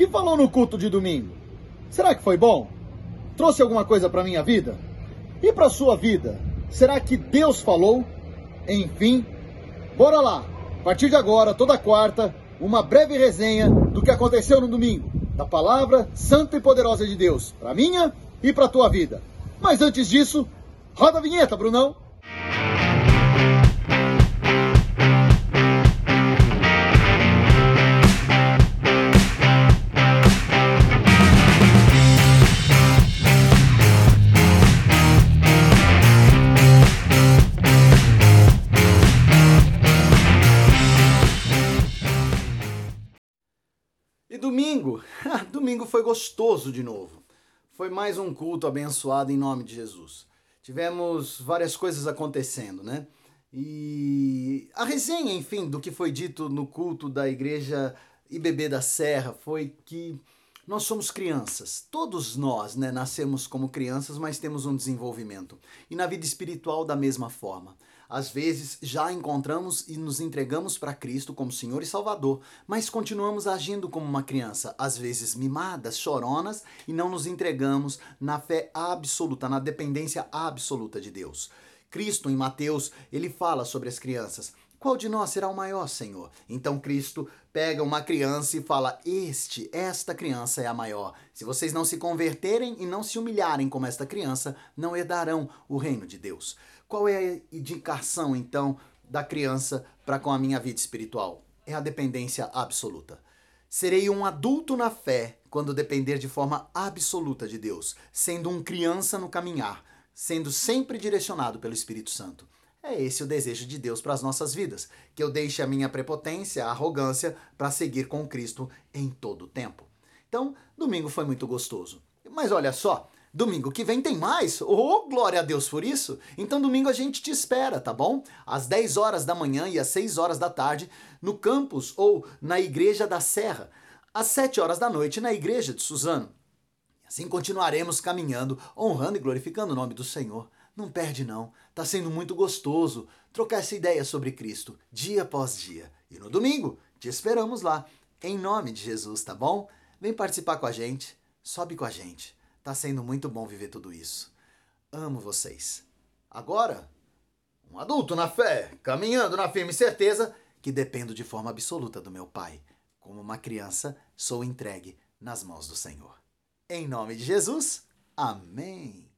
que falou no culto de domingo? Será que foi bom? Trouxe alguma coisa para minha vida? E para sua vida? Será que Deus falou? Enfim, bora lá. A partir de agora, toda quarta, uma breve resenha do que aconteceu no domingo, da palavra santa e poderosa de Deus, para minha e para tua vida. Mas antes disso, roda a vinheta, Brunão. Domingo, domingo foi gostoso de novo. Foi mais um culto abençoado em nome de Jesus. Tivemos várias coisas acontecendo, né? E a resenha, enfim, do que foi dito no culto da igreja IBB da Serra foi que nós somos crianças. Todos nós, né, nascemos como crianças, mas temos um desenvolvimento. E na vida espiritual da mesma forma. Às vezes já encontramos e nos entregamos para Cristo como Senhor e Salvador, mas continuamos agindo como uma criança, às vezes mimadas, choronas, e não nos entregamos na fé absoluta, na dependência absoluta de Deus. Cristo, em Mateus, ele fala sobre as crianças. Qual de nós será o maior, Senhor? Então Cristo pega uma criança e fala: Este, esta criança é a maior. Se vocês não se converterem e não se humilharem como esta criança, não herdarão o reino de Deus. Qual é a indicação, então, da criança para com a minha vida espiritual? É a dependência absoluta. Serei um adulto na fé quando depender de forma absoluta de Deus, sendo um criança no caminhar, sendo sempre direcionado pelo Espírito Santo. É esse o desejo de Deus para as nossas vidas, que eu deixe a minha prepotência, a arrogância, para seguir com Cristo em todo o tempo. Então, domingo foi muito gostoso. Mas olha só, Domingo que vem tem mais? Oh, glória a Deus por isso! Então domingo a gente te espera, tá bom? Às 10 horas da manhã e às 6 horas da tarde no campus ou na Igreja da Serra. Às 7 horas da noite na Igreja de Suzano. Assim continuaremos caminhando, honrando e glorificando o nome do Senhor. Não perde não, tá sendo muito gostoso trocar essa ideia sobre Cristo, dia após dia. E no domingo, te esperamos lá, em nome de Jesus, tá bom? Vem participar com a gente, sobe com a gente. Tá sendo muito bom viver tudo isso. Amo vocês. Agora, um adulto na fé, caminhando na firme certeza que dependo de forma absoluta do meu Pai. Como uma criança, sou entregue nas mãos do Senhor. Em nome de Jesus, amém.